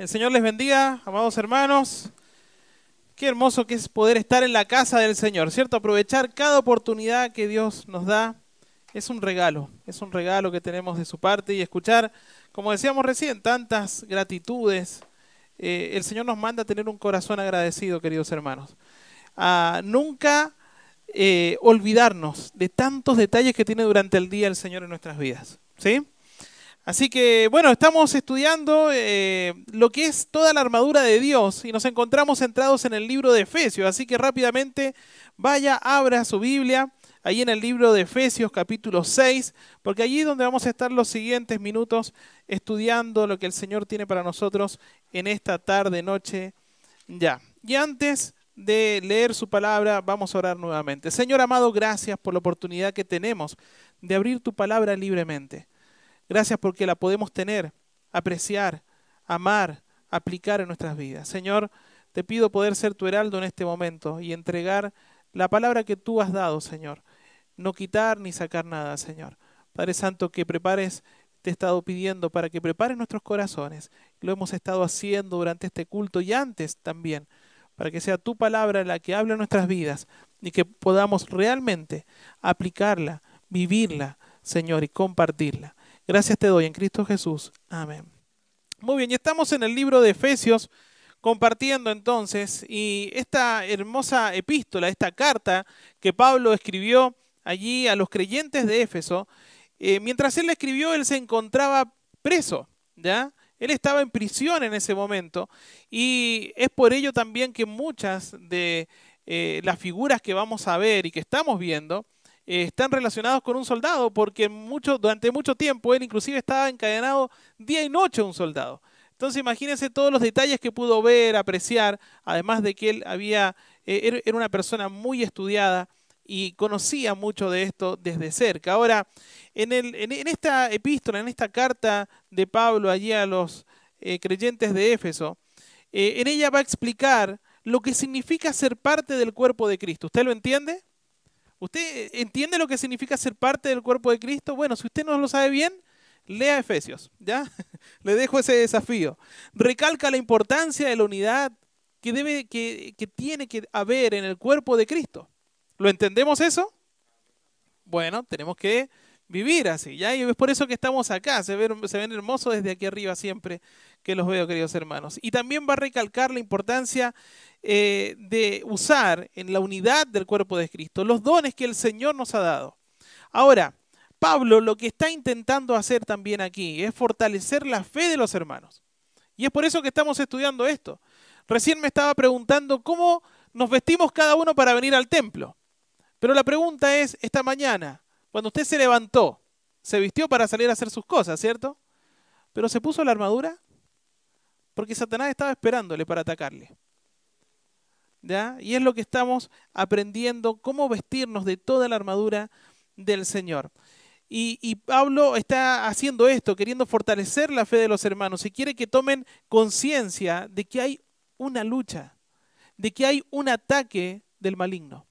El Señor les bendiga, amados hermanos. Qué hermoso que es poder estar en la casa del Señor, ¿cierto? Aprovechar cada oportunidad que Dios nos da. Es un regalo, es un regalo que tenemos de su parte y escuchar, como decíamos recién, tantas gratitudes. Eh, el Señor nos manda a tener un corazón agradecido, queridos hermanos. A nunca eh, olvidarnos de tantos detalles que tiene durante el día el Señor en nuestras vidas. ¿Sí? Así que bueno, estamos estudiando eh, lo que es toda la armadura de Dios y nos encontramos centrados en el libro de Efesios. Así que rápidamente vaya, abra su Biblia ahí en el libro de Efesios capítulo 6, porque allí es donde vamos a estar los siguientes minutos estudiando lo que el Señor tiene para nosotros en esta tarde, noche, ya. Y antes de leer su palabra, vamos a orar nuevamente. Señor amado, gracias por la oportunidad que tenemos de abrir tu palabra libremente. Gracias porque la podemos tener, apreciar, amar, aplicar en nuestras vidas. Señor, te pido poder ser tu heraldo en este momento y entregar la palabra que tú has dado, Señor. No quitar ni sacar nada, Señor. Padre Santo, que prepares, te he estado pidiendo para que prepares nuestros corazones. Lo hemos estado haciendo durante este culto y antes también, para que sea tu palabra la que hable en nuestras vidas y que podamos realmente aplicarla, vivirla, Señor, y compartirla. Gracias te doy en Cristo Jesús. Amén. Muy bien, y estamos en el libro de Efesios compartiendo entonces y esta hermosa epístola, esta carta que Pablo escribió allí a los creyentes de Éfeso, eh, mientras él la escribió, él se encontraba preso, ¿ya? Él estaba en prisión en ese momento y es por ello también que muchas de eh, las figuras que vamos a ver y que estamos viendo, eh, están relacionados con un soldado, porque mucho, durante mucho tiempo él inclusive estaba encadenado día y noche a un soldado. Entonces imagínense todos los detalles que pudo ver, apreciar, además de que él había, eh, era una persona muy estudiada y conocía mucho de esto desde cerca. Ahora, en, esta epístola, en esta carta de Pablo allí a los eh, creyentes de Éfeso, en ella va a explicar lo que significa ser parte del cuerpo de Cristo. ¿Usted lo entiende? ¿Usted entiende lo que significa ser parte del cuerpo de Cristo? Bueno, si usted no lo sabe bien, lea Efesios, ¿ya? Le dejo ese desafío. Recalca la importancia de la unidad que, debe, que, que tiene que haber en el cuerpo de Cristo. ¿Lo entendemos eso? Bueno, tenemos que vivir así, ¿ya? Y es por eso que estamos acá. Se ven, se hermosos desde aquí arriba siempre que los veo, queridos hermanos. Y también va a recalcar la importancia eh, de usar en la unidad del cuerpo de Cristo los dones que el Señor nos ha dado. Ahora, Pablo lo que está intentando hacer también aquí es fortalecer la fe de los hermanos. Y es por eso que estamos estudiando esto. Recién me estaba preguntando cómo nos vestimos cada uno para venir al templo. Pero la pregunta es, esta mañana, cuando usted se levantó, se vistió para salir a hacer sus cosas, ¿cierto? Pero se puso la armadura porque Satanás estaba esperándole para atacarle. Y es lo que estamos aprendiendo, cómo vestirnos de toda la armadura del Señor. Y, Pablo está haciendo esto, queriendo fortalecer la fe de los hermanos y quiere que tomen conciencia de que hay una lucha, de que hay un ataque del maligno.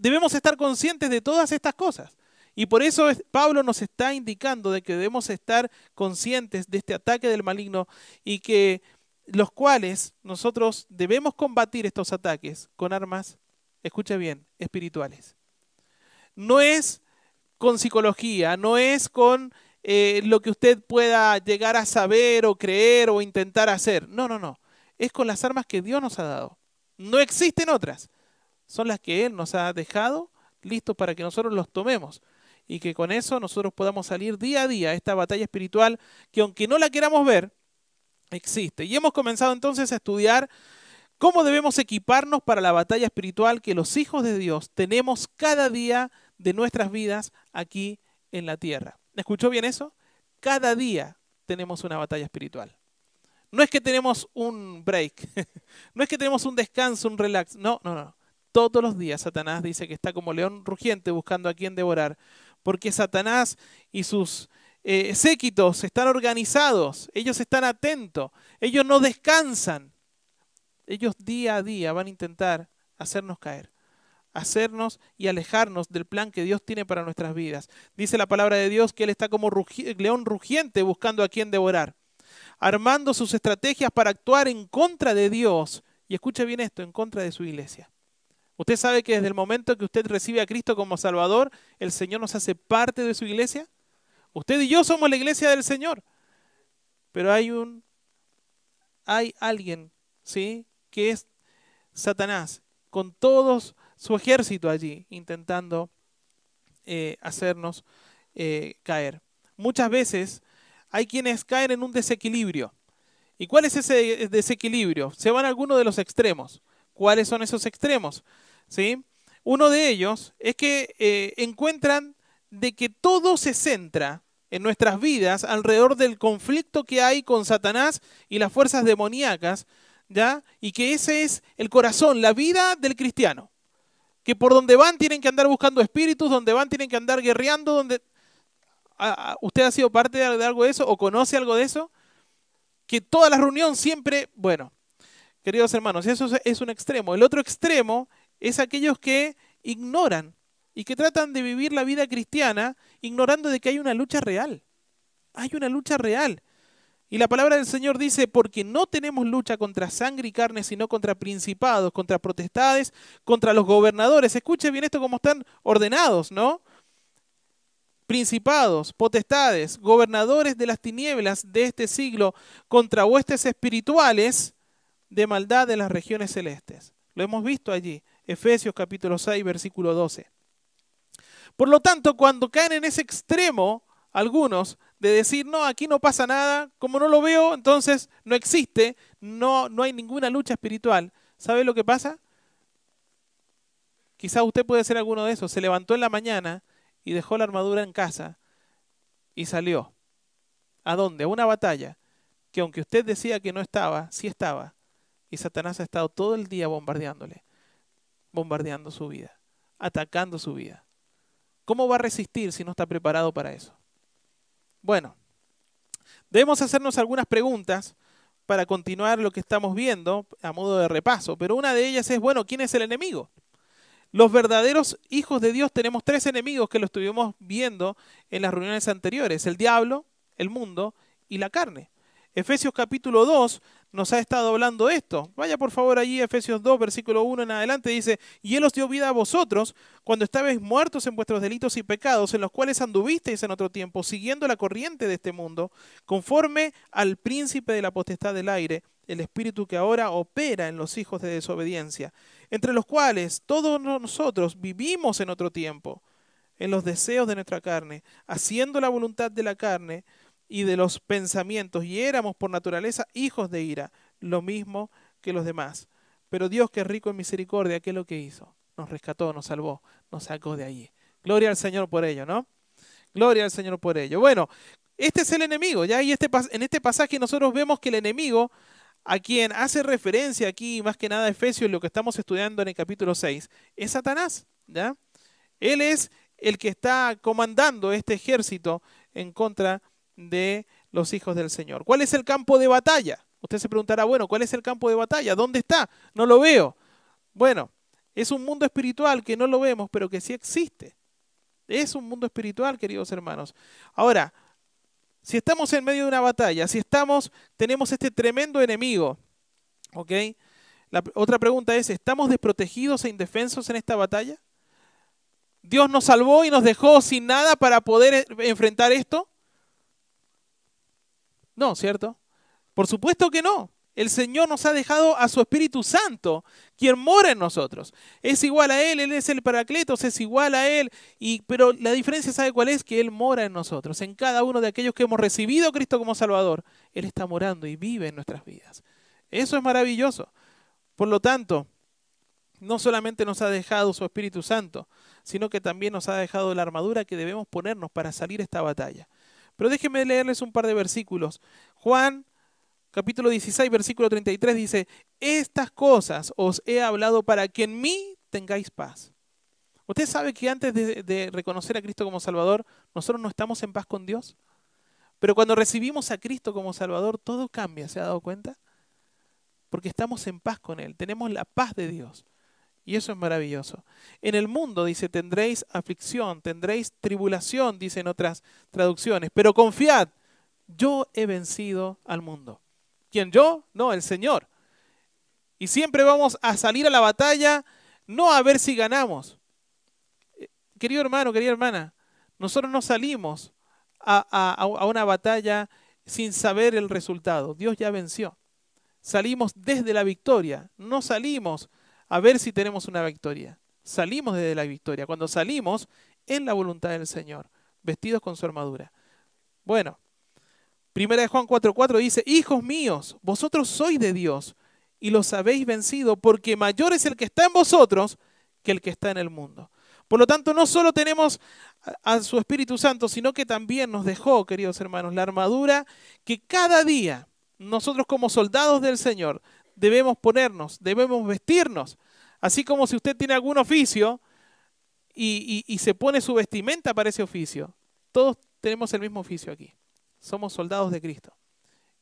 Debemos estar conscientes de todas estas cosas. Y por eso Pablo nos está indicando de que debemos estar conscientes de este ataque del maligno y que los cuales nosotros debemos combatir estos ataques con armas, escucha bien, espirituales. No es con psicología, no es con eh, lo que usted pueda llegar a saber o creer o intentar hacer. No, no, no. Es con las armas que Dios nos ha dado. No existen otras. Son las que Él nos ha dejado listos para que nosotros los tomemos. Y que con eso nosotros podamos salir día a día a esta batalla espiritual que aunque no la queramos ver, existe. Y hemos comenzado entonces a estudiar cómo debemos equiparnos para la batalla espiritual que los hijos de Dios tenemos cada día de nuestras vidas aquí en la tierra. ¿Escuchó bien eso? Cada día tenemos una batalla espiritual. No es que tenemos un break, no es que tenemos un descanso, un relax, no, no, no. Todos los días Satanás dice que está como león rugiente buscando a quien devorar, porque Satanás y sus eh, séquitos están organizados, ellos están atentos, ellos no descansan. Ellos día a día van a intentar hacernos caer, hacernos y alejarnos del plan que Dios tiene para nuestras vidas. Dice la palabra de Dios que Él está como león rugiente buscando a quien devorar. armando sus estrategias para actuar en contra de Dios. Y escuche bien esto, en contra de su iglesia. Usted sabe que desde el momento que usted recibe a Cristo como Salvador, el Señor nos hace parte de su iglesia. Usted y yo somos la iglesia del Señor. Pero hay un hay alguien, ¿sí? que es Satanás, con todo su ejército allí, intentando eh, hacernos eh, caer. Muchas veces hay quienes caen en un desequilibrio. ¿Y cuál es ese desequilibrio? Se van a alguno de los extremos. ¿Cuáles son esos extremos? ¿Sí? Uno de ellos es que eh, encuentran de que todo se centra en nuestras vidas alrededor del conflicto que hay con Satanás y las fuerzas demoníacas, ¿ya? Y que ese es el corazón, la vida del cristiano. Que por donde van tienen que andar buscando espíritus, donde van tienen que andar guerreando, donde... ¿Usted ha sido parte de algo de eso o conoce algo de eso? Que toda la reunión siempre, bueno, queridos hermanos, eso es un extremo. El otro extremo es aquellos que ignoran y que tratan de vivir la vida cristiana ignorando de que hay una lucha real. Hay una lucha real. Y la palabra del Señor dice, porque no tenemos lucha contra sangre y carne, sino contra principados, contra potestades, contra los gobernadores. Escuche bien esto como están ordenados, ¿no? Principados, potestades, gobernadores de las tinieblas de este siglo, contra huestes espirituales de maldad de las regiones celestes. Lo hemos visto allí, Efesios capítulo 6, versículo 12. Por lo tanto, cuando caen en ese extremo, algunos, de decir, no, aquí no pasa nada, como no lo veo, entonces no existe, no, no hay ninguna lucha espiritual. ¿Sabe lo que pasa? Quizás usted puede ser alguno de esos. Se levantó en la mañana y dejó la armadura en casa y salió. ¿A dónde? A una batalla que aunque usted decía que no estaba, sí estaba. Y Satanás ha estado todo el día bombardeándole, bombardeando su vida, atacando su vida. ¿Cómo va a resistir si no está preparado para eso? Bueno, debemos hacernos algunas preguntas para continuar lo que estamos viendo a modo de repaso, pero una de ellas es, bueno, ¿quién es el enemigo? Los verdaderos hijos de Dios tenemos tres enemigos que lo estuvimos viendo en las reuniones anteriores, el diablo, el mundo y la carne. Efesios capítulo 2 nos ha estado hablando esto. Vaya por favor allí, Efesios 2, versículo 1 en adelante, dice, y Él os dio vida a vosotros cuando estabais muertos en vuestros delitos y pecados, en los cuales anduvisteis en otro tiempo, siguiendo la corriente de este mundo, conforme al príncipe de la potestad del aire, el espíritu que ahora opera en los hijos de desobediencia, entre los cuales todos nosotros vivimos en otro tiempo, en los deseos de nuestra carne, haciendo la voluntad de la carne, y de los pensamientos, y éramos por naturaleza hijos de ira, lo mismo que los demás. Pero Dios, que es rico en misericordia, ¿qué es lo que hizo? Nos rescató, nos salvó, nos sacó de allí. Gloria al Señor por ello, ¿no? Gloria al Señor por ello. Bueno, este es el enemigo, ¿ya? Y este, en este pasaje nosotros vemos que el enemigo, a quien hace referencia aquí, más que nada Efesios, lo que estamos estudiando en el capítulo 6, es Satanás, ¿ya? Él es el que está comandando este ejército en contra de los hijos del Señor. ¿Cuál es el campo de batalla? Usted se preguntará, bueno, ¿cuál es el campo de batalla? ¿Dónde está? No lo veo. Bueno, es un mundo espiritual que no lo vemos, pero que sí existe. Es un mundo espiritual, queridos hermanos. Ahora, si estamos en medio de una batalla, si estamos, tenemos este tremendo enemigo, ¿ok? La otra pregunta es, ¿estamos desprotegidos e indefensos en esta batalla? ¿Dios nos salvó y nos dejó sin nada para poder enfrentar esto? No, ¿cierto? Por supuesto que no. El Señor nos ha dejado a su Espíritu Santo, quien mora en nosotros. Es igual a Él, Él es el Paracletos, es igual a Él. Y, pero la diferencia, ¿sabe cuál es? Que Él mora en nosotros. En cada uno de aquellos que hemos recibido a Cristo como Salvador, Él está morando y vive en nuestras vidas. Eso es maravilloso. Por lo tanto, no solamente nos ha dejado su Espíritu Santo, sino que también nos ha dejado la armadura que debemos ponernos para salir esta batalla. Pero déjenme leerles un par de versículos. Juan capítulo 16, versículo 33 dice, estas cosas os he hablado para que en mí tengáis paz. ¿Usted sabe que antes de, de, reconocer a Cristo como Salvador, nosotros no estamos en paz con Dios? Pero cuando recibimos a Cristo como Salvador, todo cambia, ¿se ha dado cuenta? Porque estamos en paz con Él, tenemos la paz de Dios. Y eso es maravilloso. En el mundo, dice, tendréis aflicción, tendréis tribulación, dicen otras traducciones, pero confiad, yo he vencido al mundo. ¿Quién yo? No, el Señor. Y siempre vamos a salir a la batalla, no a ver si ganamos. Eh, querido hermano, querida hermana, nosotros no salimos a, a una batalla sin saber el resultado. Dios ya venció. Salimos desde la victoria, no salimos a ver si tenemos una victoria. Salimos desde la victoria, cuando salimos en la voluntad del Señor, vestidos con su armadura. Bueno, Primera de Juan 4:4 dice, Hijos míos, vosotros sois de Dios y los habéis vencido, porque mayor es el que está en vosotros que el que está en el mundo. Por lo tanto, no solo tenemos a su Espíritu Santo, sino que también nos dejó, queridos hermanos, la armadura que cada día nosotros como soldados del Señor debemos ponernos, debemos vestirnos. Así como si usted tiene algún oficio y, y se pone su vestimenta para ese oficio. Todos tenemos el mismo oficio aquí. Somos soldados de Cristo.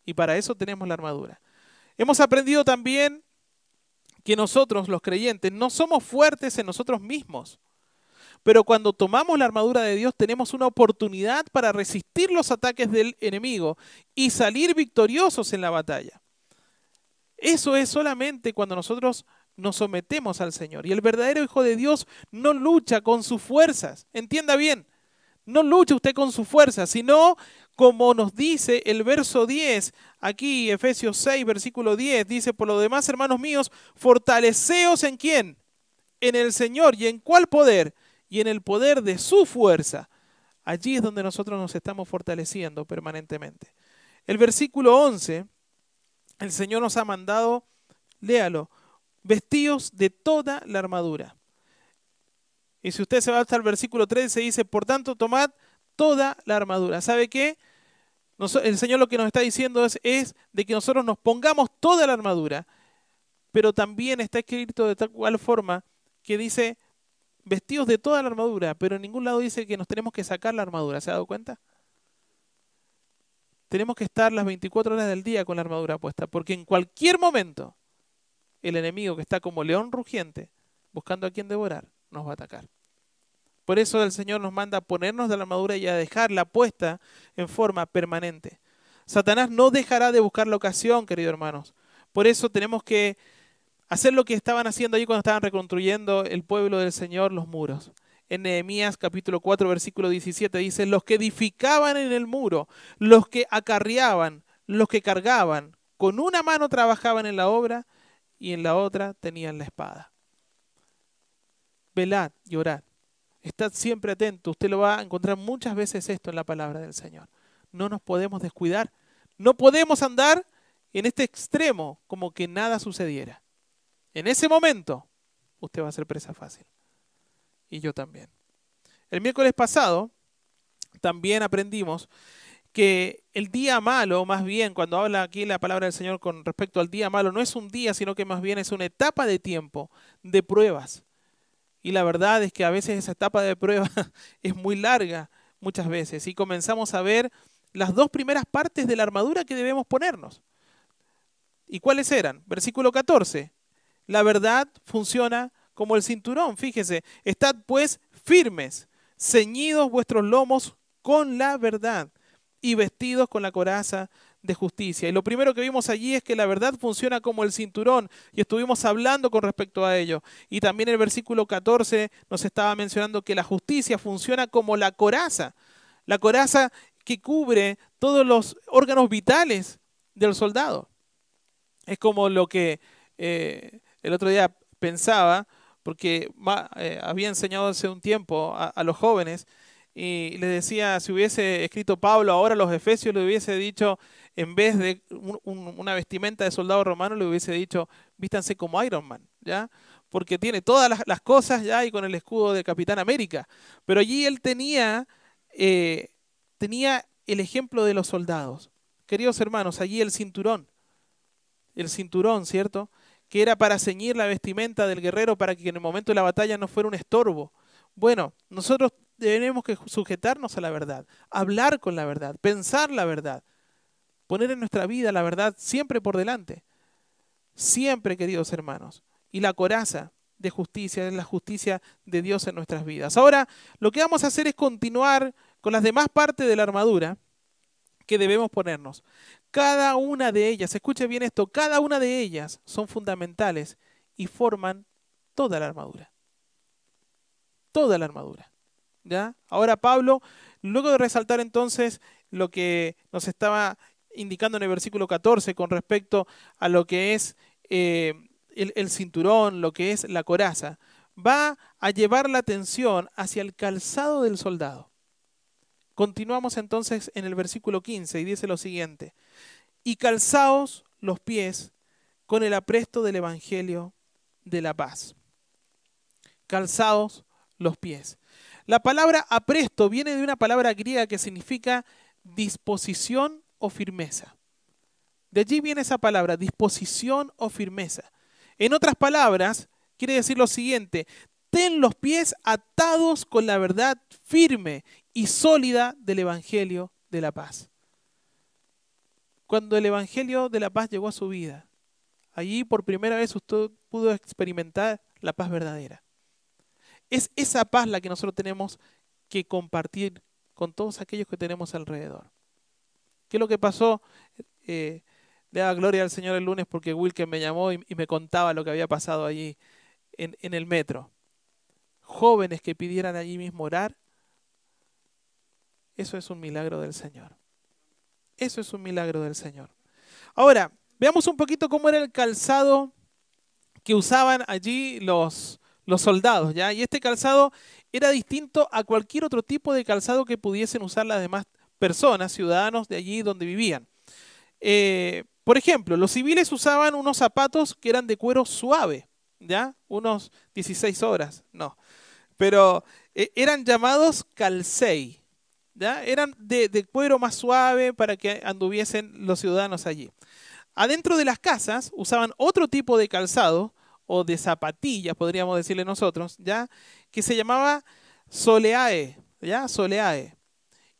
Y para eso tenemos la armadura. Hemos aprendido también que nosotros, los creyentes, no somos fuertes en nosotros mismos. Pero cuando tomamos la armadura de Dios tenemos una oportunidad para resistir los ataques del enemigo y salir victoriosos en la batalla. Eso es solamente cuando nosotros nos sometemos al Señor. Y el verdadero Hijo de Dios no lucha con sus fuerzas. Entienda bien, no lucha usted con sus fuerzas, sino como nos dice el verso 10, aquí Efesios 6, versículo 10, dice, por lo demás, hermanos míos, fortaleceos en quién? En el Señor. ¿Y en cuál poder? Y en el poder de su fuerza. Allí es donde nosotros nos estamos fortaleciendo permanentemente. El versículo 11, el Señor nos ha mandado, léalo, vestidos de toda la armadura. Y si usted se va hasta el versículo 13, dice, por tanto, tomad toda la armadura. ¿Sabe qué? el Señor lo que nos está diciendo es, es de que nosotros nos pongamos toda la armadura, pero también está escrito de tal cual forma que dice vestidos de toda la armadura, pero en ningún lado dice que nos tenemos que sacar la armadura. ¿Se ha dado cuenta? Tenemos que estar las 24 horas del día con la armadura puesta, porque en cualquier momento el enemigo que está como león rugiente, buscando a quien devorar, nos va a atacar. Por eso el Señor nos manda a ponernos de la armadura y a dejarla puesta en forma permanente. Satanás no dejará de buscar la ocasión, queridos hermanos. Por eso tenemos que hacer lo que estaban haciendo allí cuando estaban reconstruyendo el pueblo del Señor, los muros. En Nehemías capítulo 4, versículo 17 dice, los que edificaban en el muro, los que acarreaban, los que cargaban, con una mano trabajaban en la obra y en la otra tenían la espada. Velad y orad Estad siempre atento. Usted lo va a encontrar muchas veces esto en la palabra del Señor. No nos podemos descuidar. No podemos andar en este extremo como que nada sucediera. En ese momento, usted va a ser presa fácil. Y yo también. El miércoles pasado también aprendimos que el día malo, más bien, cuando habla aquí la palabra del Señor con respecto al día malo, no es un día, sino que más bien es una etapa de tiempo, de pruebas, y la verdad es que a veces esa etapa de prueba es muy larga, muchas veces. Y comenzamos a ver las dos primeras partes de la armadura que debemos ponernos. ¿Y cuáles eran? Versículo 14. La verdad funciona como el cinturón. Fíjese, estad pues firmes, ceñidos vuestros lomos con la verdad y vestidos con la coraza de justicia. Y lo primero que vimos allí es que la verdad funciona como el cinturón y estuvimos hablando con respecto a ello. Y también el versículo 14 nos estaba mencionando que la justicia funciona como la coraza, la coraza que cubre todos los órganos vitales del soldado. Es como lo que eh, el otro día pensaba, porque eh, había enseñado hace un tiempo a los jóvenes, y les decía, si hubiese escrito Pablo ahora los Efesios, le hubiese dicho, en vez de una vestimenta de soldado romano, le hubiese dicho, vístanse como Iron Man, ¿ya? Porque tiene todas las, cosas ya y con el escudo de Capitán América. Pero allí él tenía, eh, tenía el ejemplo de los soldados. Queridos hermanos, allí el cinturón, el cinturón, ¿cierto? Que era para ceñir la vestimenta del guerrero para que en el momento de la batalla no fuera un estorbo. Bueno, nosotros tenemos que sujetarnos a la verdad, hablar con la verdad, pensar la verdad, poner en nuestra vida la verdad siempre por delante. Siempre, queridos hermanos. Y la coraza de justicia es la justicia de Dios en nuestras vidas. Ahora, lo que vamos a hacer es continuar con las demás partes de la armadura, que debemos ponernos. Cada una de ellas, escuche bien esto, cada una de ellas son fundamentales y forman toda la armadura. Toda la armadura. ¿Ya? Ahora Pablo, luego de resaltar entonces lo que nos estaba indicando en el versículo 14 con respecto a lo que es eh, el, el cinturón, lo que es la coraza, va a llevar la atención hacia el calzado del soldado. Continuamos entonces en el versículo 15 y dice lo siguiente, y calzaos los pies con el apresto del Evangelio de la paz. Calzaos los pies. La palabra apresto viene de una palabra griega que significa disposición o firmeza. De allí viene esa palabra, disposición o firmeza. En otras palabras, quiere decir lo siguiente, ten los pies atados con la verdad firme y sólida del Evangelio de la paz. Cuando el Evangelio de la paz llegó a su vida, allí por primera vez usted pudo experimentar la paz verdadera. Es esa paz la que nosotros tenemos que compartir con todos aquellos que tenemos alrededor. ¿Qué es lo que pasó? Eh, le daba gloria al Señor el lunes porque Wilken me llamó y, me contaba lo que había pasado allí en, en el metro. Jóvenes que pidieran allí mismo orar. Eso es un milagro del Señor. Eso es un milagro del Señor. Ahora, veamos un poquito cómo era el calzado que usaban allí los, soldados, ¿ya? Y este calzado era distinto a cualquier otro tipo de calzado que pudiesen usar las demás personas, ciudadanos de allí donde vivían. Eh, por ejemplo, los civiles usaban unos zapatos que eran de cuero suave, ¿ya? Unos 16 horas, no. Pero eh, eran llamados calcei, ¿ya? Eran de, cuero más suave para que anduviesen los ciudadanos allí. Adentro de las casas usaban otro tipo de calzado o de zapatillas, podríamos decirle nosotros, ¿ya? Que se llamaba soleae, ¿ya? Soleae.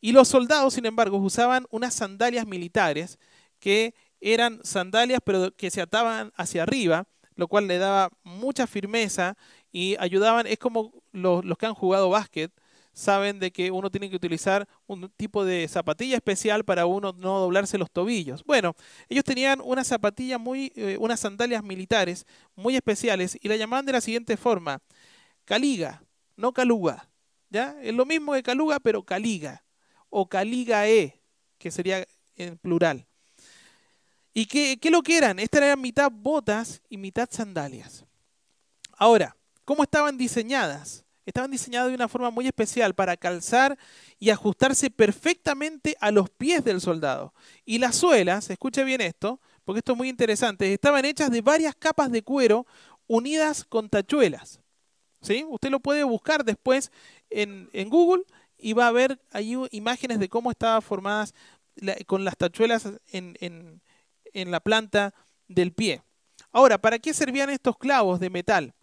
Y los soldados, sin embargo, usaban unas sandalias militares que eran sandalias pero que se ataban hacia arriba, lo cual le daba mucha firmeza y ayudaban, es como los, que han jugado básquet, saben de que uno tiene que utilizar un tipo de zapatilla especial para uno no doblarse los tobillos. Bueno, ellos tenían una zapatilla muy, eh, unas sandalias militares muy especiales y la llamaban de la siguiente forma, caliga, no caluga. ¿Ya? Es lo mismo que caluga, pero caliga. O caligae, que sería en plural. ¿Y qué, qué lo que eran? Estas eran mitad botas y mitad sandalias. Ahora, ¿cómo estaban diseñadas? Estaban diseñadas de una forma muy especial para calzar y ajustarse perfectamente a los pies del soldado. Y las suelas, escuche bien esto, porque esto es muy interesante, estaban hechas de varias capas de cuero unidas con tachuelas. ¿Sí? Usted lo puede buscar después en, en Google y va a ver ahí imágenes de cómo estaban formadas con las tachuelas en, en la planta del pie. Ahora, ¿para qué servían estos clavos de metal?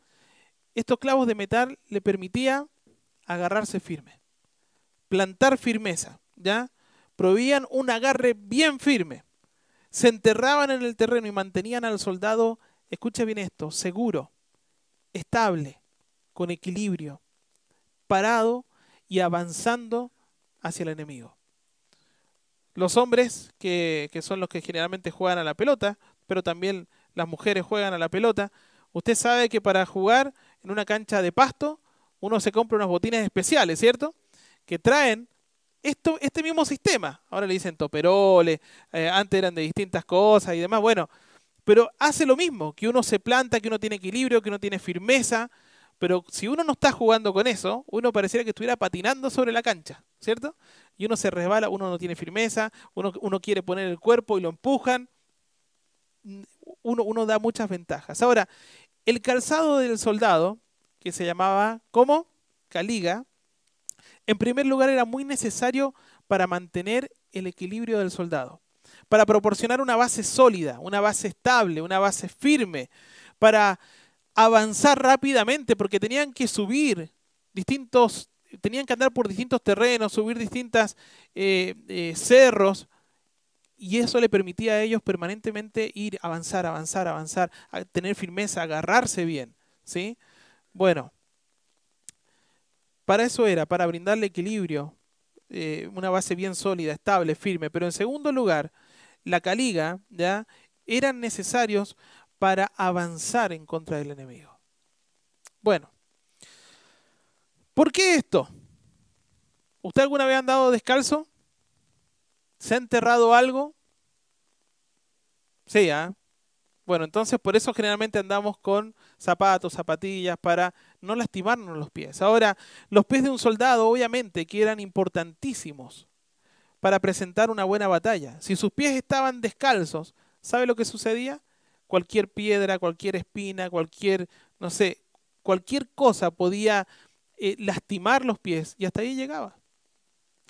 Estos clavos de metal le permitía agarrarse firme, plantar firmeza, ¿ya? Proveían un agarre bien firme. Se enterraban en el terreno y mantenían al soldado, escucha bien esto, seguro, estable, con equilibrio, parado y avanzando hacia el enemigo. Los hombres, que, son los que generalmente juegan a la pelota, pero también las mujeres juegan a la pelota, usted sabe que para jugar en una cancha de pasto, uno se compra unos botines especiales, ¿cierto? Que traen esto, este mismo sistema. Ahora le dicen toperoles, eh, antes eran de distintas cosas y demás. Bueno, pero hace lo mismo, que uno se planta, que uno tiene equilibrio, que uno tiene firmeza. Pero si uno no está jugando con eso, uno pareciera que estuviera patinando sobre la cancha, ¿cierto? y uno se resbala, uno no tiene firmeza, uno, uno quiere poner el cuerpo y lo empujan, uno da muchas ventajas. Ahora, el calzado del soldado, que se llamaba, ¿cómo? Caliga, en primer lugar era muy necesario para mantener el equilibrio del soldado, para proporcionar una base sólida, una base estable, una base firme, para avanzar rápidamente, porque tenían que subir distintos tenían que andar por distintos terrenos, subir distintos eh, eh, cerros, y eso le permitía a ellos permanentemente ir, avanzar, avanzar, avanzar, tener firmeza, agarrarse bien. ¿sí? Bueno, para eso era, para brindarle equilibrio, eh, una base bien sólida, estable, firme. Pero en segundo lugar, la caliga, ¿ya? Eran necesarios para avanzar en contra del enemigo. Bueno, ¿por qué esto? ¿Usted alguna vez ha andado descalzo? ¿Se ha enterrado algo? Sí, ¿ah? Bueno, entonces por eso generalmente andamos con zapatos, zapatillas, para no lastimarnos los pies. Ahora, los pies de un soldado obviamente que eran importantísimos para presentar una buena batalla. Si sus pies estaban descalzos, ¿sabe lo que sucedía? Cualquier piedra, cualquier espina, cualquier, no sé, cualquier cosa podía eh, lastimar los pies y hasta ahí llegaba.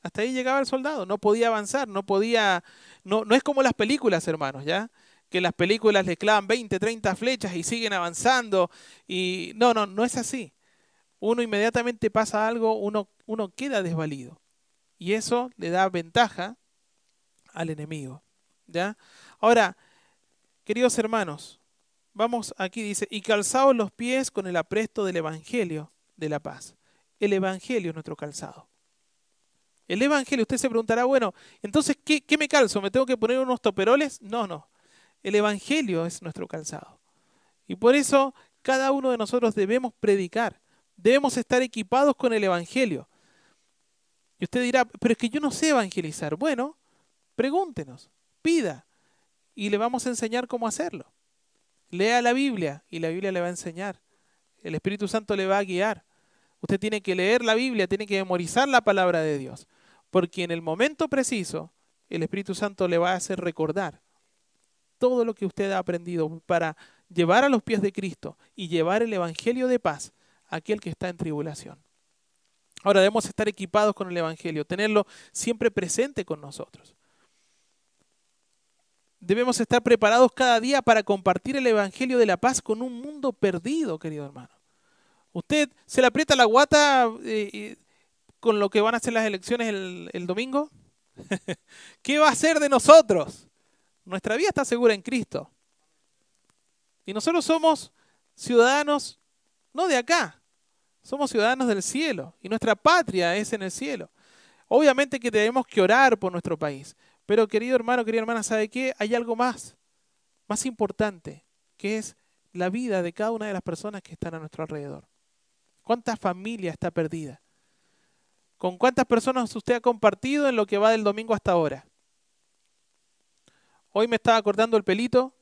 Hasta ahí llegaba el soldado, no podía avanzar, no podía, no, no es como las películas, hermanos, ¿ya? que las películas le clavan 20, 30 flechas y siguen avanzando. Y no, no, no es así. Uno inmediatamente pasa algo, uno, uno queda desvalido. Y eso le da ventaja al enemigo. ¿ya? Ahora, queridos hermanos, vamos aquí, dice, y calzados los pies con el apresto del Evangelio de la paz. El Evangelio es nuestro calzado. El Evangelio, usted se preguntará, bueno, entonces, ¿qué, ¿qué, me calzo? ¿Me tengo que poner unos toperoles? No, no. El Evangelio es nuestro calzado. Y por eso cada uno de nosotros debemos predicar, debemos estar equipados con el Evangelio. Y usted dirá, pero es que yo no sé evangelizar. Bueno, pregúntenos, pida, y le vamos a enseñar cómo hacerlo. Lea la Biblia y la Biblia le va a enseñar. El Espíritu Santo le va a guiar. Usted tiene que leer la Biblia, tiene que memorizar la palabra de Dios, porque en el momento preciso el Espíritu Santo le va a hacer recordar todo lo que usted ha aprendido para llevar a los pies de Cristo y llevar el Evangelio de paz a aquel que está en tribulación. Ahora debemos estar equipados con el Evangelio, tenerlo siempre presente con nosotros. Debemos estar preparados cada día para compartir el Evangelio de la paz con un mundo perdido, querido hermano. ¿Usted se le aprieta la guata eh, con lo que van a ser las elecciones el, el domingo? ¿Qué va a hacer de nosotros? Nuestra vida está segura en Cristo. Y nosotros somos ciudadanos no de acá, somos ciudadanos del cielo y nuestra patria es en el cielo. Obviamente que tenemos que orar por nuestro país, pero querido hermano, querida hermana, ¿sabe qué? Hay algo más, más importante, que es la vida de cada una de las personas que están a nuestro alrededor. ¿Cuánta familia está perdida? ¿Con cuántas personas usted ha compartido en lo que va del domingo hasta ahora? Hoy me estaba cortando el pelito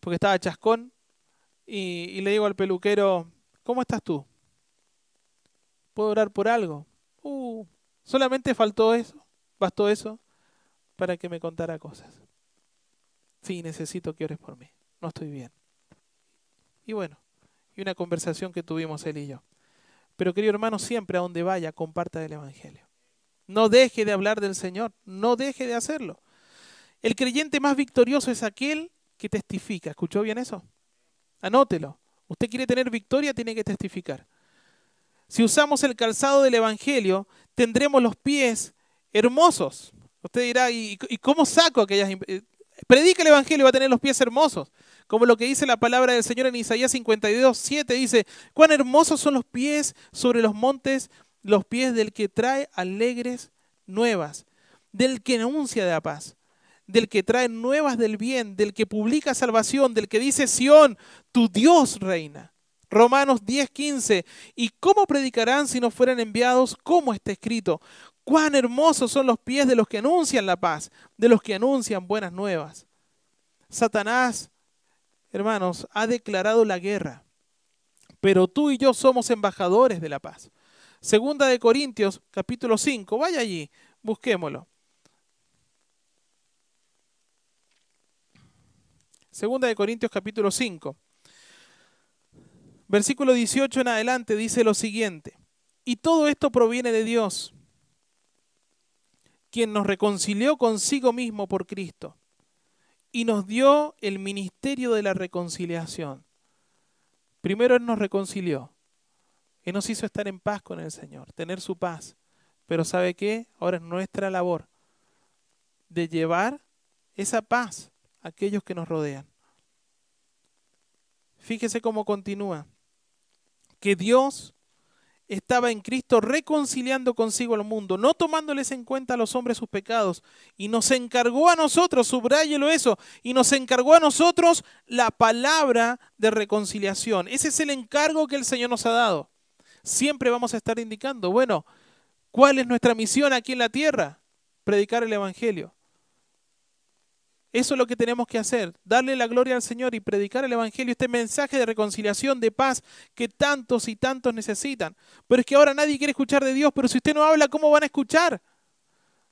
porque estaba chascón y, le digo al peluquero, ¿cómo estás tú? ¿Puedo orar por algo? Uh, solamente faltó eso, bastó eso para que me contara cosas. Sí, necesito que ores por mí, no estoy bien. Y bueno, y una conversación que tuvimos él y yo. Pero querido hermano, siempre a donde vaya, comparta el Evangelio. No deje de hablar del Señor, no deje de hacerlo. El creyente más victorioso es aquel que testifica. ¿Escuchó bien eso? Anótelo. Usted quiere tener victoria, tiene que testificar. Si usamos el calzado del Evangelio, tendremos los pies hermosos. Usted dirá, ¿y, cómo saco aquellas... Eh, predica el Evangelio y va a tener los pies hermosos. Como lo que dice la palabra del Señor en Isaías 52, 7 dice, cuán hermosos son los pies sobre los montes, los pies del que trae alegres nuevas, del que anuncia de la paz del que trae nuevas del bien, del que publica salvación, del que dice Sión, tu Dios reina. Romanos 10:15. ¿Y cómo predicarán si no fueran enviados? ¿Cómo está escrito? Cuán hermosos son los pies de los que anuncian la paz, de los que anuncian buenas nuevas. Satanás, hermanos, ha declarado la guerra, pero tú y yo somos embajadores de la paz. Segunda de Corintios, capítulo 5, vaya allí, busquémoslo. Segunda de Corintios capítulo 5. Versículo 18 en adelante dice lo siguiente. Y todo esto proviene de Dios, quien nos reconcilió consigo mismo por Cristo y nos dio el ministerio de la reconciliación. Primero Él nos reconcilió. Él nos hizo estar en paz con el Señor, tener su paz. Pero ¿sabe qué? Ahora es nuestra labor de llevar esa paz aquellos que nos rodean. Fíjese cómo continúa. Que Dios estaba en Cristo reconciliando consigo al mundo, no tomándoles en cuenta a los hombres sus pecados, y nos encargó a nosotros, subrayelo eso, y nos encargó a nosotros la palabra de reconciliación. Ese es el encargo que el Señor nos ha dado. Siempre vamos a estar indicando, bueno, ¿cuál es nuestra misión aquí en la tierra? Predicar el Evangelio. Eso es lo que tenemos que hacer, darle la gloria al Señor y predicar el Evangelio, este mensaje de reconciliación, de paz que tantos y tantos necesitan. Pero es que ahora nadie quiere escuchar de Dios, pero si usted no habla, ¿cómo van a escuchar?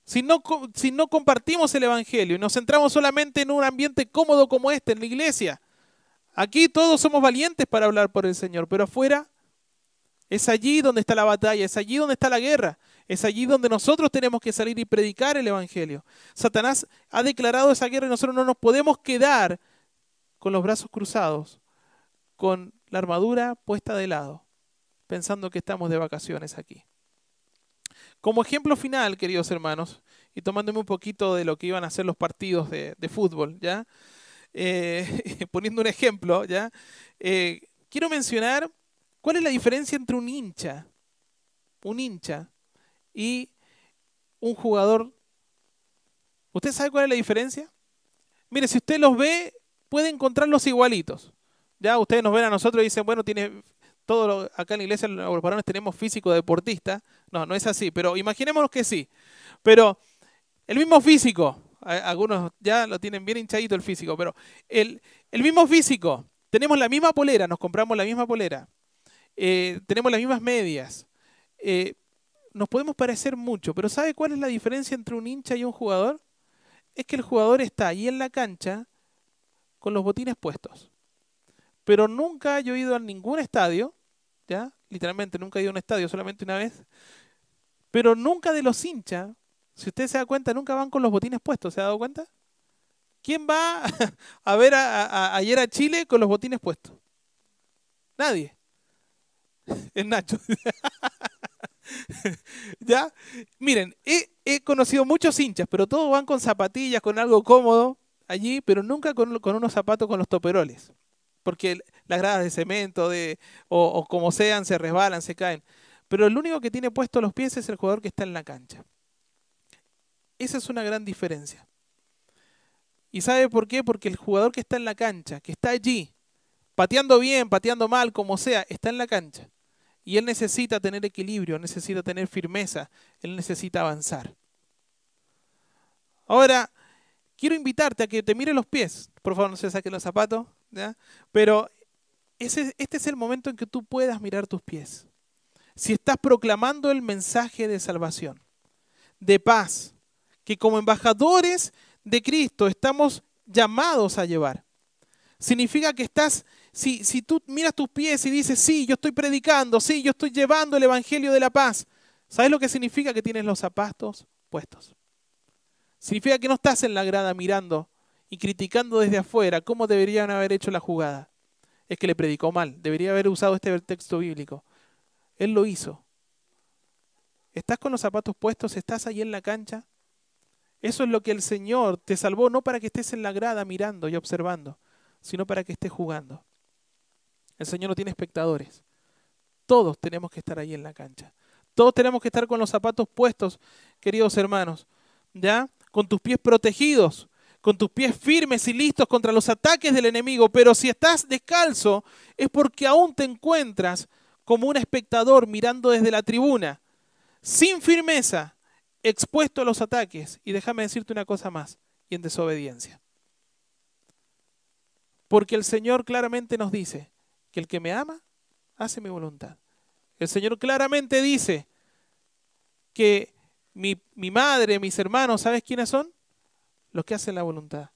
Si no, si no compartimos el Evangelio y nos centramos solamente en un ambiente cómodo como este, en la iglesia, aquí todos somos valientes para hablar por el Señor, pero afuera es allí donde está la batalla, es allí donde está la guerra, es allí donde nosotros tenemos que salir y predicar el Evangelio. Satanás ha declarado esa guerra y nosotros no nos podemos quedar con los brazos cruzados, con la armadura puesta de lado, pensando que estamos de vacaciones aquí. Como ejemplo final, queridos hermanos, y tomándome un poquito de lo que iban a ser los partidos de, fútbol, ¿ya? Eh, poniendo un ejemplo, ¿ya? Eh, quiero mencionar cuál es la diferencia entre un hincha, un hincha y un jugador. ¿Usted sabe cuál es la diferencia? Mire, si usted los ve, puede encontrarlos igualitos. Ya ustedes nos ven a nosotros y dicen, bueno, tiene todo acá en la iglesia los varones tenemos físico deportista. No, no es así, pero imaginémonos que sí. Pero el mismo físico, algunos ya lo tienen bien hinchadito el físico, pero el, mismo físico, tenemos la misma polera, nos compramos la misma polera, eh, tenemos las mismas medias, eh, nos podemos parecer mucho, pero ¿sabe cuál es la diferencia entre un hincha y un jugador? Es que el jugador está ahí en la cancha con los botines puestos. Pero nunca he ido a ningún estadio, ¿ya? Literalmente nunca he ido a un estadio, solamente una vez. Pero nunca de los hinchas, si usted se da cuenta, nunca van con los botines puestos, ¿se ha dado cuenta? ¿Quién va a ver ayer a Chile con los botines puestos? Nadie. Es Nacho. ¿Ya? Miren, he, conocido muchos hinchas, pero todos van con zapatillas, con algo cómodo allí, pero nunca con, unos zapatos con los toperoles. Porque las gradas de cemento de, o, como sean se resbalan, se caen. Pero el único que tiene puesto los pies es el jugador que está en la cancha. Esa es una gran diferencia. ¿Y sabe por qué? Porque el jugador que está en la cancha, que está allí, pateando bien, pateando mal, como sea, está en la cancha. Y él necesita tener equilibrio, necesita tener firmeza, él necesita avanzar. Ahora, quiero invitarte a que te mire los pies. Por favor, no se saquen los zapatos. Pero este es el momento en que tú puedas mirar tus pies. Si estás proclamando el mensaje de salvación, de paz, que como embajadores de Cristo estamos llamados a llevar. Significa que estás si, tú miras tus pies y dices, sí, yo estoy predicando, sí, yo estoy llevando el Evangelio de la paz, ¿sabes lo que significa que tienes los zapatos puestos? Significa que no estás en la grada mirando y criticando desde afuera cómo deberían haber hecho la jugada. Es que le predicó mal, debería haber usado este texto bíblico. Él lo hizo. ¿Estás con los zapatos puestos? ¿Estás ahí en la cancha? Eso es lo que el Señor te salvó, no para que estés en la grada mirando y observando, sino para que estés jugando. El Señor no tiene espectadores. Todos tenemos que estar ahí en la cancha. Todos tenemos que estar con los zapatos puestos, queridos hermanos. ¿Ya? Con tus pies protegidos, con tus pies firmes y listos contra los ataques del enemigo. Pero si estás descalzo, es porque aún te encuentras como un espectador mirando desde la tribuna, sin firmeza, expuesto a los ataques. Y déjame decirte una cosa más, y en desobediencia. Porque el Señor claramente nos dice, que el que me ama hace mi voluntad. El Señor claramente dice que mi, mi madre, mis hermanos, ¿sabes quiénes son? Los que hacen la voluntad.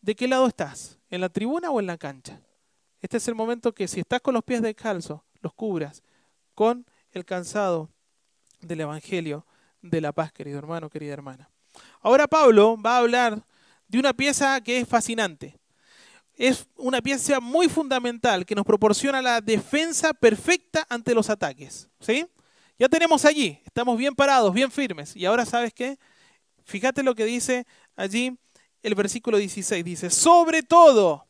¿De qué lado estás? ¿En la tribuna o en la cancha? Este es el momento que si estás con los pies descalzos, los cubras con el cansado del Evangelio de la paz, querido hermano, querida hermana. Ahora Pablo va a hablar de una pieza que es fascinante es una pieza muy fundamental que nos proporciona la defensa perfecta ante los ataques. ¿sí? Ya tenemos allí, estamos bien parados, bien firmes. Y ahora, ¿sabes qué? Fíjate lo que dice allí el versículo 16. Dice, sobre todo,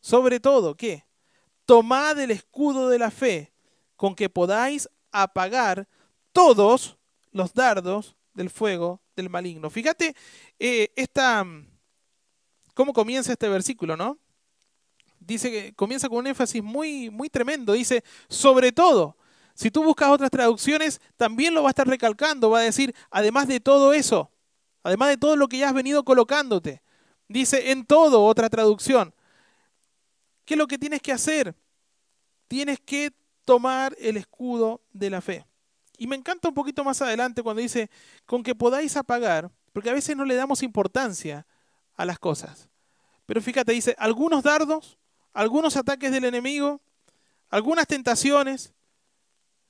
sobre todo, ¿qué? tomad el escudo de la fe, con que podáis apagar todos los dardos del fuego del maligno. Fíjate eh, esta, cómo comienza este versículo, ¿no? Dice que comienza con un énfasis muy, muy tremendo. Dice, sobre todo, si tú buscas otras traducciones, también lo va a estar recalcando, va a decir, además de todo eso, además de todo lo que ya has venido colocándote. Dice, en todo, otra traducción. ¿Qué es lo que tienes que hacer? Tienes que tomar el escudo de la fe. Y me encanta un poquito más adelante cuando dice, con que podáis apagar, porque a veces no le damos importancia a las cosas. Pero fíjate, dice, algunos dardos, algunos ataques del enemigo, algunas tentaciones.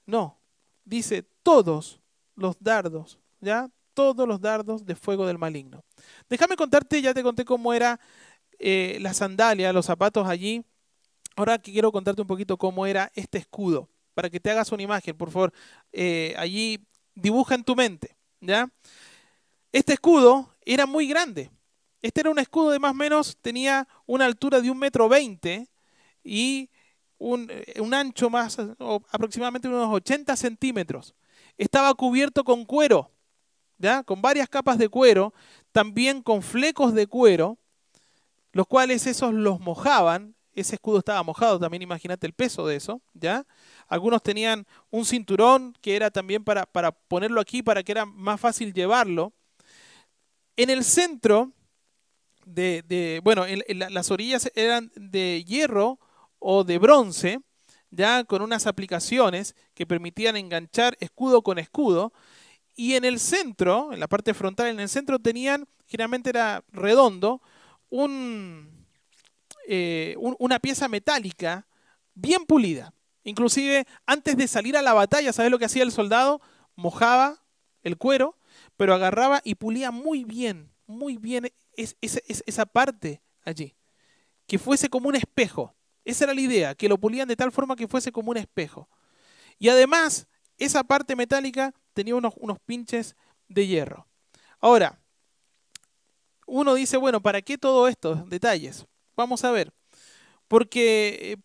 No, dice todos los dardos, ¿ya? Todos los dardos de fuego del maligno. Déjame contarte, ya te conté cómo era eh, la sandalia, los zapatos allí. Ahora quiero contarte un poquito cómo era este escudo, para que te hagas una imagen, por favor. Eh, allí dibuja en tu mente, ¿ya? Este escudo era muy grande, este era un escudo de más o menos, tenía una altura de un metro veinte y un, eh, un, ancho más, aproximadamente unos 80 centímetros. Estaba cubierto con cuero, ¿ya? con varias capas de cuero, también con flecos de cuero, los cuales esos los mojaban. Ese escudo estaba mojado, también imagínate el peso de eso, ¿ya? Algunos tenían un cinturón que era también para, para ponerlo aquí para que era más fácil llevarlo. En el centro de, bueno, las orillas eran de hierro o de bronce, ya con unas aplicaciones que permitían enganchar escudo con escudo. Y en el centro, en la parte frontal, en el centro tenían, generalmente era redondo, un, eh, una pieza metálica bien pulida. Inclusive antes de salir a la batalla, ¿sabes lo que hacía el soldado? Mojaba el cuero, pero agarraba y pulía muy bien, muy bien es, esa parte allí. Que fuese como un espejo. Esa era la idea, que lo pulían de tal forma que fuese como un espejo. Y además, esa parte metálica tenía unos, unos pinches de hierro. Ahora, uno dice, bueno, ¿para qué todos estos detalles? Vamos a ver. Porque eh,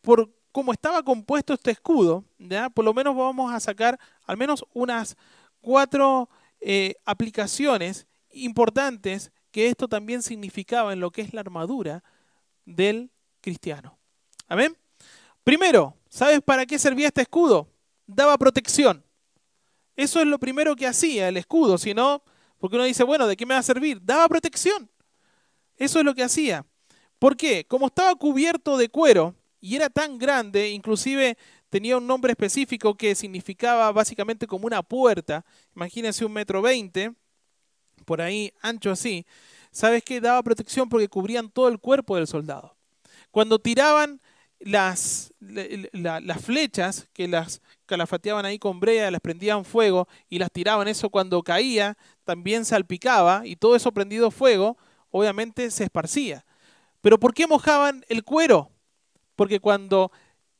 por cómo estaba compuesto este escudo, ¿ya? por lo menos vamos a sacar al menos unas cuatro eh, aplicaciones importantes que esto también significaba en lo que es la armadura del cristiano. Amén. Primero, ¿sabes para qué servía este escudo? Daba protección. Eso es lo primero que hacía el escudo, si no, porque uno dice, bueno, ¿de qué me va a servir? Daba protección. Eso es lo que hacía. ¿Por qué? Como estaba cubierto de cuero y era tan grande, inclusive tenía un nombre específico que significaba básicamente como una puerta. Imagínense un metro veinte por ahí ancho así, ¿sabes qué? Daba protección porque cubrían todo el cuerpo del soldado. Cuando tiraban las, las flechas, que las calafateaban ahí con brea, las prendían fuego y las tiraban, eso cuando caía también salpicaba y todo eso prendido fuego, obviamente se esparcía. Pero ¿por qué mojaban el cuero? Porque cuando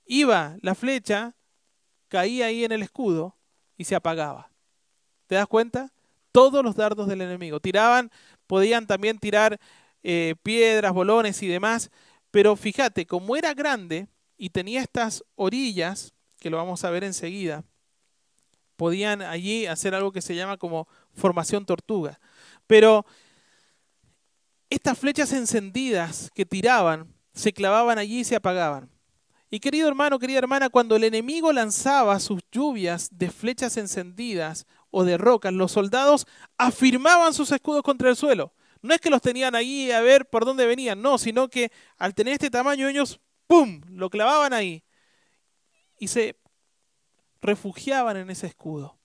iba la flecha, caía ahí en el escudo y se apagaba. ¿Te das cuenta? Todos los dardos del enemigo. Tiraban, podían también tirar eh, piedras, bolones y demás, pero fíjate, como era grande y tenía estas orillas, que lo vamos a ver enseguida, podían allí hacer algo que se llama como formación tortuga. Pero estas flechas encendidas que tiraban, se clavaban allí y se apagaban. Y querido hermano, querida hermana, cuando el enemigo lanzaba sus lluvias de flechas encendidas o de rocas, los soldados afirmaban sus escudos contra el suelo. No es que los tenían ahí a ver por dónde venían, no, sino que al tener este tamaño ellos, ¡pum!, lo clavaban ahí y se refugiaban en ese escudo.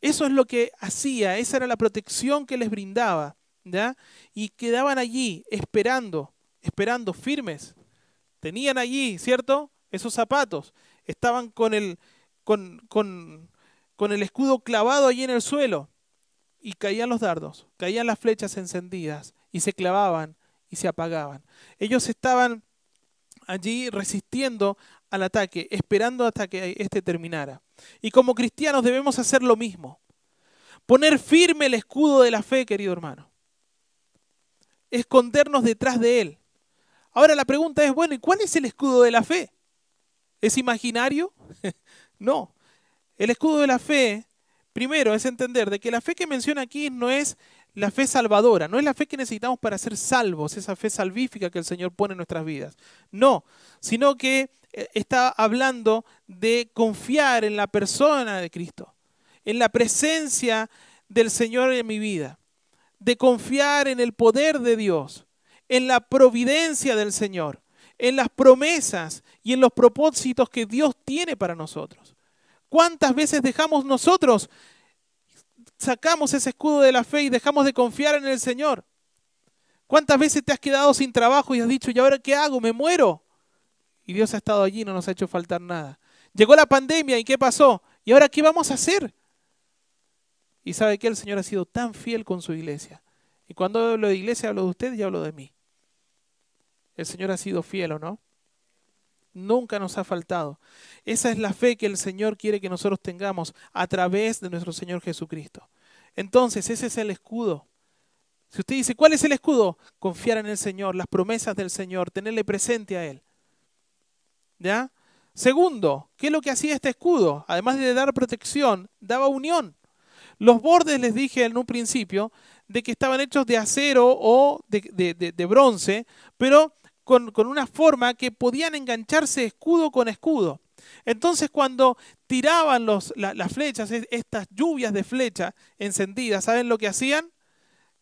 Eso es lo que hacía, esa era la protección que les brindaba, ¿ya? Y quedaban allí esperando, esperando firmes. Tenían allí, ¿cierto? Esos zapatos. Estaban con el, con, con, con el escudo clavado allí en el suelo. Y caían los dardos, caían las flechas encendidas y se clavaban y se apagaban. Ellos estaban allí resistiendo al ataque, esperando hasta que éste terminara. Y como cristianos debemos hacer lo mismo. Poner firme el escudo de la fe, querido hermano. Escondernos detrás de él. Ahora la pregunta es, bueno, ¿y cuál es el escudo de la fe? ¿Es imaginario? no. El escudo de la fe, primero, es entender de que la fe que menciona aquí no es la fe salvadora, no es la fe que necesitamos para ser salvos, esa fe salvífica que el Señor pone en nuestras vidas. No, sino que eh, está hablando de confiar en la persona de Cristo, en la presencia del Señor en mi vida, de confiar en el poder de Dios, en la providencia del Señor, en las promesas y en los propósitos que Dios tiene para nosotros. ¿Cuántas veces dejamos nosotros, sacamos ese escudo de la fe y dejamos de confiar en el Señor? ¿Cuántas veces te has quedado sin trabajo y has dicho, ¿y ahora qué hago? ¿Me muero? Y Dios ha estado allí, no nos ha hecho faltar nada. Llegó la pandemia y ¿qué pasó? ¿Y ahora qué vamos a hacer? Y sabe que el Señor ha sido tan fiel con su iglesia. Y cuando hablo de iglesia hablo de usted y hablo de mí. El Señor ha sido fiel o no. Nunca nos ha faltado. Esa es la fe que el Señor quiere que nosotros tengamos a través de nuestro Señor Jesucristo. Entonces, ese es el escudo. Si usted dice, ¿cuál es el escudo? Confiar en el Señor, las promesas del Señor, tenerle presente a Él. ¿Ya? Segundo, ¿qué es lo que hacía este escudo? Además de dar protección, daba unión. Los bordes, les dije en un principio, de que estaban hechos de acero o de, bronce, pero con, una forma que podían engancharse escudo con escudo. Entonces cuando tiraban los, las flechas, estas lluvias de flecha encendidas, ¿saben lo que hacían?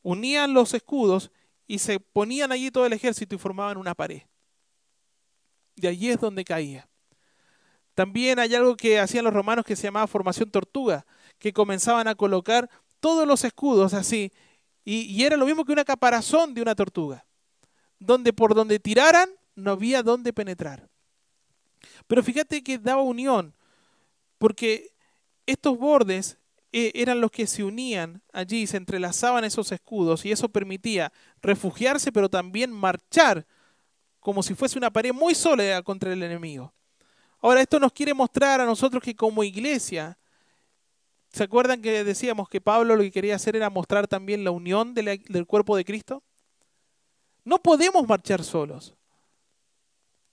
Unían los escudos y se ponían allí todo el ejército y formaban una pared. Y allí es donde caía. También hay algo que hacían los romanos que se llamaba formación tortuga, que comenzaban a colocar todos los escudos así, y, era lo mismo que una caparazón de una tortuga, donde por donde tiraran no había dónde penetrar. Pero fíjate que daba unión, porque estos bordes eh, eran los que se unían allí, se entrelazaban esos escudos y eso permitía refugiarse, pero también marchar como si fuese una pared muy sólida contra el enemigo. Ahora, esto nos quiere mostrar a nosotros que como iglesia ¿Se acuerdan que decíamos que Pablo lo que quería hacer era mostrar también la unión del cuerpo de Cristo? No podemos marchar solos.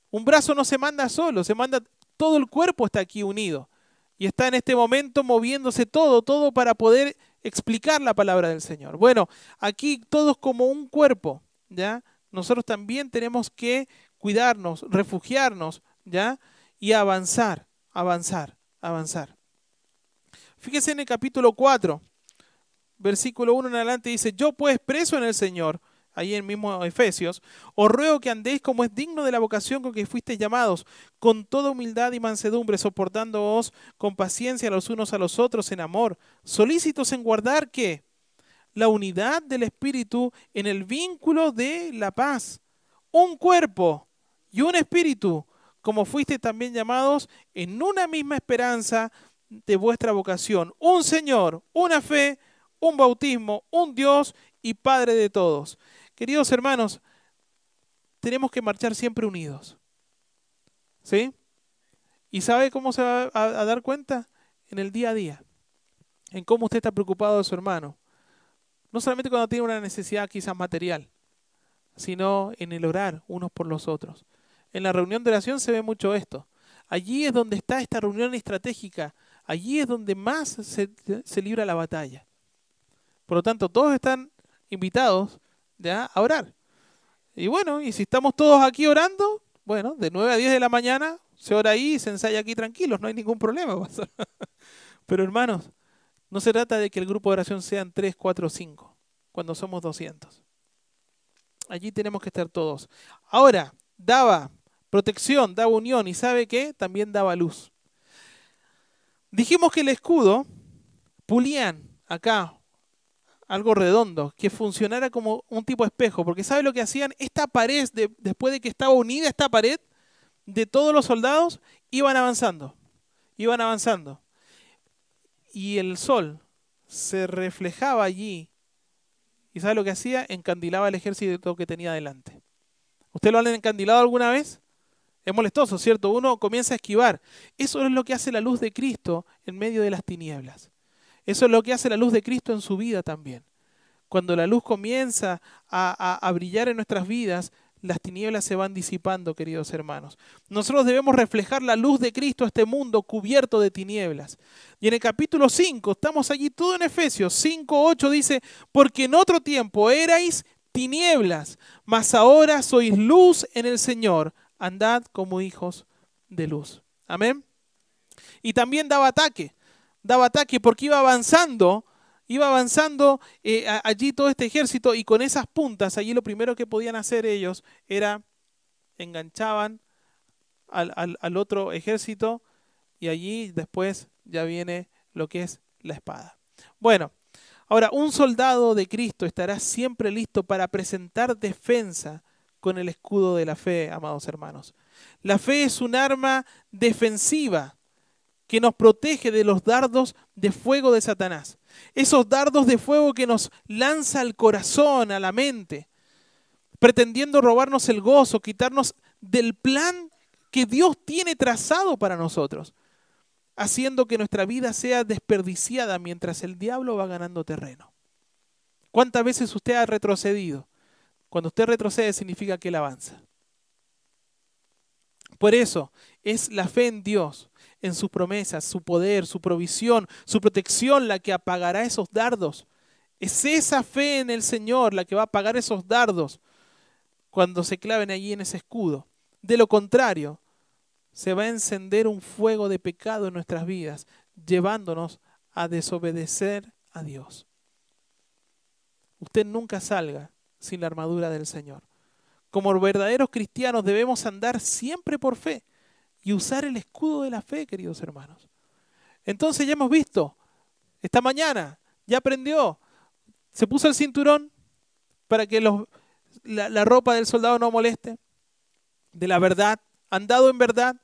Un brazo no se manda solo, se manda, todo el cuerpo está aquí unido. Y está en este momento moviéndose todo, todo para poder explicar la palabra del Señor. Bueno, aquí todos como un cuerpo, ¿ya? Nosotros también tenemos que cuidarnos, refugiarnos, ¿ya? Y avanzar, avanzar, avanzar. Fíjese en el capítulo 4, versículo 1 en adelante dice, yo pues preso en el Señor, ahí en mismo Efesios, os ruego que andéis como es digno de la vocación con que fuisteis llamados, con toda humildad y mansedumbre, soportándoos con paciencia los unos a los otros en amor, solícitos en guardar que la unidad del Espíritu en el vínculo de la paz, un cuerpo y un espíritu, como fuisteis también llamados en una misma esperanza de vuestra vocación. Un Señor, una fe, un bautismo, un Dios y Padre de todos. Queridos hermanos, tenemos que marchar siempre unidos. ¿Sí? ¿Y sabe cómo se va a, dar cuenta? En el día a día. En cómo usted está preocupado de su hermano. No solamente cuando tiene una necesidad quizás material, sino en el orar unos por los otros. En la reunión de oración se ve mucho esto. Allí es donde está esta reunión estratégica allí es donde más se, libra la batalla. Por lo tanto, todos están invitados a orar. Y bueno, y si estamos todos aquí orando, bueno, de 9 a 10 de la mañana se ora ahí y se ensaya aquí tranquilos, no hay ningún problema. Pero hermanos, no se trata de que el grupo de oración sean 3, 4, 5, cuando somos 200. Allí tenemos que estar todos. Ahora, daba protección, daba unión y sabe que también daba luz. Dijimos que el escudo pulían acá algo redondo, que funcionara como un tipo de espejo, porque ¿sabe lo que hacían? Esta pared, después de que estaba unida esta pared, de todos los soldados, iban avanzando, iban avanzando. Y el sol se reflejaba allí. ¿Y sabe lo que hacía? Encandilaba el ejército que tenía delante. ¿Usted lo han encandilado alguna vez? Es molestoso, ¿cierto? Uno comienza a esquivar. Eso es lo que hace la luz de Cristo en medio de las tinieblas. Eso es lo que hace la luz de Cristo en su vida también. Cuando la luz comienza a, brillar en nuestras vidas, las tinieblas se van disipando, queridos hermanos. Nosotros debemos reflejar la luz de Cristo a este mundo cubierto de tinieblas. Y en el capítulo 5, estamos allí todo en Efesios 5, 8 dice, porque en otro tiempo erais tinieblas, mas ahora sois luz en el Señor, andad como hijos de luz. Amén. Y también daba ataque, daba ataque porque iba avanzando iba avanzando eh, allí todo este ejército y con esas puntas, allí lo primero que podían hacer ellos era enganchaban al, otro ejército y allí después ya viene lo que es la espada. Bueno, ahora un soldado de Cristo estará siempre listo para presentar defensa con el escudo de la fe, amados hermanos. La fe es un arma defensiva que nos protege de los dardos de fuego de Satanás. Esos dardos de fuego que nos lanza al corazón, a la mente, pretendiendo robarnos el gozo, quitarnos del plan que Dios tiene trazado para nosotros, haciendo que nuestra vida sea desperdiciada mientras el diablo va ganando terreno. ¿Cuántas veces usted ha retrocedido? Cuando usted retrocede significa que él avanza. Por eso es la fe en Dios en sus promesas, su poder, su provisión, su protección la que apagará esos dardos. Es esa fe en el Señor la que va a apagar esos dardos cuando se claven allí en ese escudo. De lo contrario, se va a encender un fuego de pecado en nuestras vidas, llevándonos a desobedecer a Dios. Usted nunca salga sin la armadura del Señor. Como verdaderos cristianos debemos andar siempre por fe y usar el escudo de la fe, queridos hermanos. Entonces ya hemos visto, esta mañana ya aprendió, se puso el cinturón para que la, la, ropa del soldado no moleste, de la verdad, andado en verdad,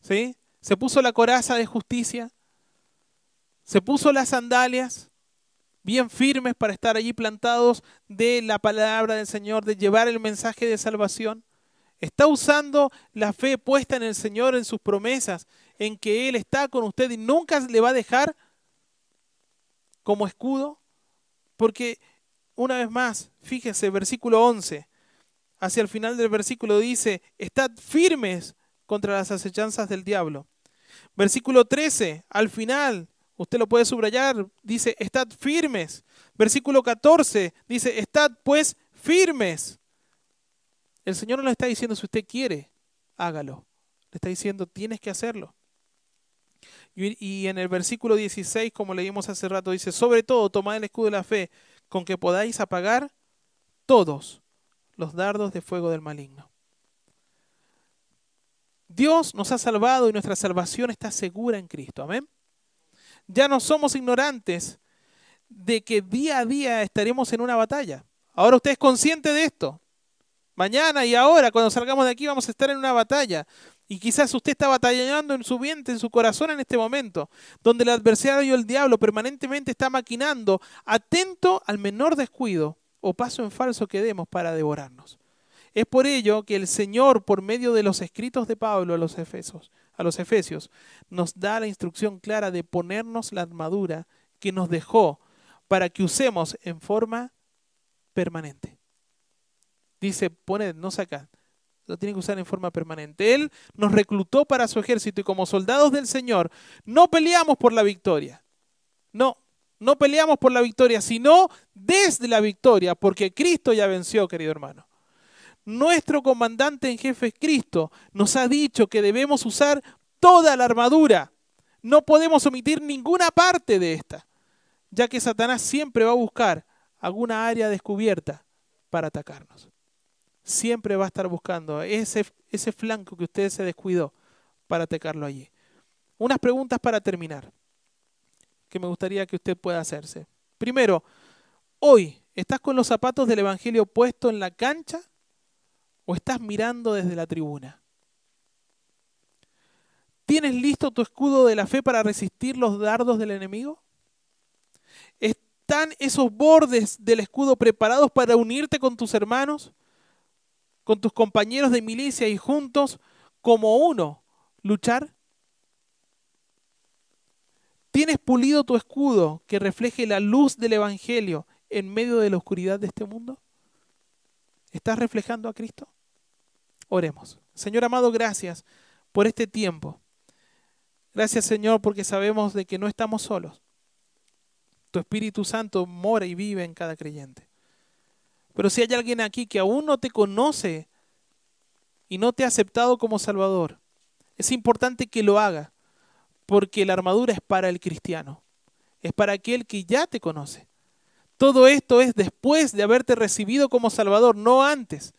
¿sí? se puso la coraza de justicia, se puso las sandalias bien firmes para estar allí plantados de la palabra del Señor, de llevar el mensaje de salvación. Está usando la fe puesta en el Señor, en sus promesas, en que Él está con usted y nunca le va a dejar como escudo. Porque, una vez más, fíjese, versículo 11, hacia el final del versículo dice, estad firmes contra las acechanzas del diablo. Versículo 13, al final, usted lo puede subrayar, dice, estad firmes. Versículo 14 dice, estad pues firmes. El Señor no le está diciendo si usted quiere, hágalo. Le está diciendo tienes que hacerlo. Y, en el versículo 16, como leímos hace rato, dice, sobre todo tomad el escudo de la fe con que podáis apagar todos los dardos de fuego del maligno. Dios nos ha salvado y nuestra salvación está segura en Cristo. Amén. Ya no somos ignorantes de que día a día estaremos en una batalla. Ahora usted es consciente de esto. Mañana y ahora, cuando salgamos de aquí, vamos a estar en una batalla. Y quizás usted está batallando en su vientre, en su corazón en este momento, donde el adversario, el diablo, permanentemente está maquinando, atento al menor descuido o paso en falso que demos para devorarnos. Es por ello que el Señor, por medio de los escritos de Pablo a los a los Efesios, nos da la instrucción clara de ponernos la armadura que nos dejó para que usemos en forma permanente dice, pone, no saca, lo tiene que usar en forma permanente. Él nos reclutó para su ejército y como soldados del Señor no peleamos por la victoria. No, no peleamos por la victoria, sino desde la victoria, porque Cristo ya venció, querido hermano. Nuestro comandante en jefe Cristo nos ha dicho que debemos usar toda la armadura. No podemos omitir ninguna parte de esta, ya que Satanás siempre va a buscar alguna área descubierta para atacarnos siempre va a estar buscando ese, ese flanco que usted se descuidó para atacarlo allí. Unas preguntas para terminar que me gustaría que usted pueda hacerse. Primero, hoy, ¿estás con los zapatos del Evangelio puestos en la cancha o estás mirando desde la tribuna? ¿Tienes listo tu escudo de la fe para resistir los dardos del enemigo? ¿Están esos bordes del escudo preparados para unirte con tus hermanos? Con tus compañeros de milicia y juntos como uno luchar? ¿Tienes pulido tu escudo que refleje la luz del Evangelio en medio de la oscuridad de este mundo? ¿Estás reflejando a Cristo? Oremos. Señor amado, gracias por este tiempo. Gracias Señor porque sabemos de que no estamos solos. Tu Espíritu Santo mora y vive en cada creyente. Pero si hay alguien aquí que aún no te conoce y no te ha aceptado como Salvador, es importante que lo haga, porque la armadura es para el cristiano, es para aquel que ya te conoce. Todo esto es después de haberte recibido como Salvador, no antes.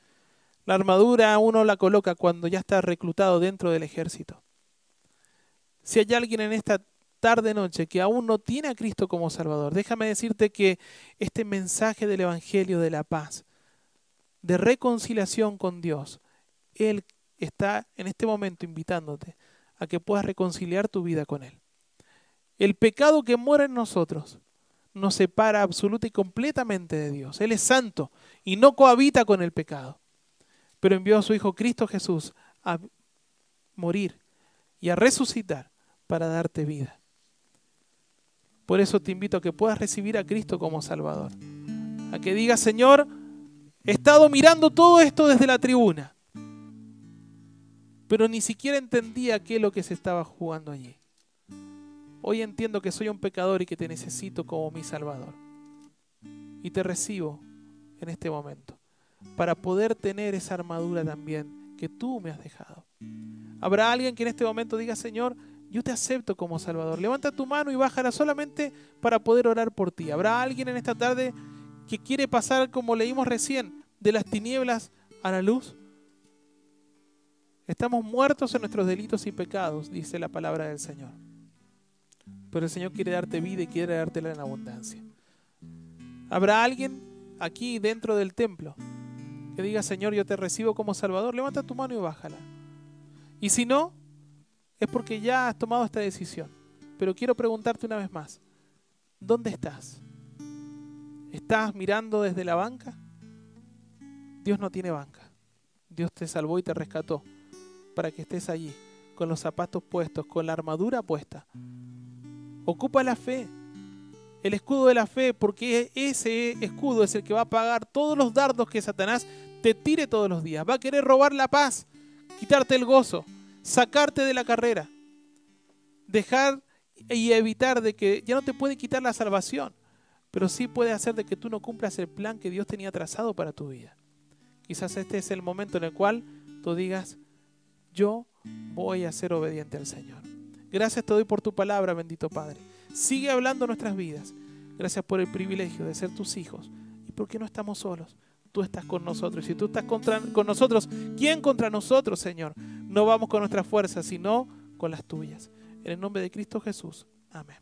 La armadura uno la coloca cuando ya está reclutado dentro del ejército. Si hay alguien en esta tarde noche que aún no tiene a Cristo como Salvador, déjame decirte que este mensaje del Evangelio de la paz, de reconciliación con Dios, Él está en este momento invitándote a que puedas reconciliar tu vida con Él. El pecado que mora en nosotros nos separa absoluta y completamente de Dios. Él es santo y no cohabita con el pecado pero envió a su Hijo Cristo Jesús a morir y a resucitar para darte vida. Por eso te invito a que puedas recibir a Cristo como Salvador. A que digas, Señor, he estado mirando todo esto desde la tribuna, pero ni siquiera entendía qué es lo que se estaba jugando allí. Hoy entiendo que soy un pecador y que te necesito como mi Salvador. Y te recibo en este momento para poder tener esa armadura también que tú me has dejado. Habrá alguien que en este momento diga, Señor, yo te acepto como Salvador. Levanta tu mano y bájala solamente para poder orar por ti. Habrá alguien en esta tarde que quiere pasar, como leímos recién, de las tinieblas a la luz. Estamos muertos en nuestros delitos y pecados, dice la palabra del Señor. Pero el Señor quiere darte vida y quiere dártela en abundancia. Habrá alguien aquí dentro del templo que diga, Señor, yo te recibo como Salvador, levanta tu mano y bájala. Y si no, es porque ya has tomado esta decisión. Pero quiero preguntarte una vez más, ¿dónde estás? ¿Estás mirando desde la banca? Dios no tiene banca. Dios te salvó y te rescató para que estés allí, con los zapatos puestos, con la armadura puesta. Ocupa la fe, el escudo de la fe, porque ese escudo es el que va a pagar todos los dardos que Satanás te tire todos los días. Va a querer robar la paz, quitarte el gozo, sacarte de la carrera, dejar y evitar de que ya no te puede quitar la salvación, pero sí puede hacer de que tú no cumplas el plan que Dios tenía trazado para tu vida. Quizás este es el momento en el cual tú digas, yo voy a ser obediente al Señor. Gracias te doy por tu palabra, bendito Padre. Sigue hablando nuestras vidas. Gracias por el privilegio de ser tus hijos y porque no estamos solos tú estás con nosotros. Si tú estás contra, con nosotros, ¿quién contra nosotros, Señor? No vamos con nuestras fuerzas, sino con las tuyas. En el nombre de Cristo Jesús. Amén.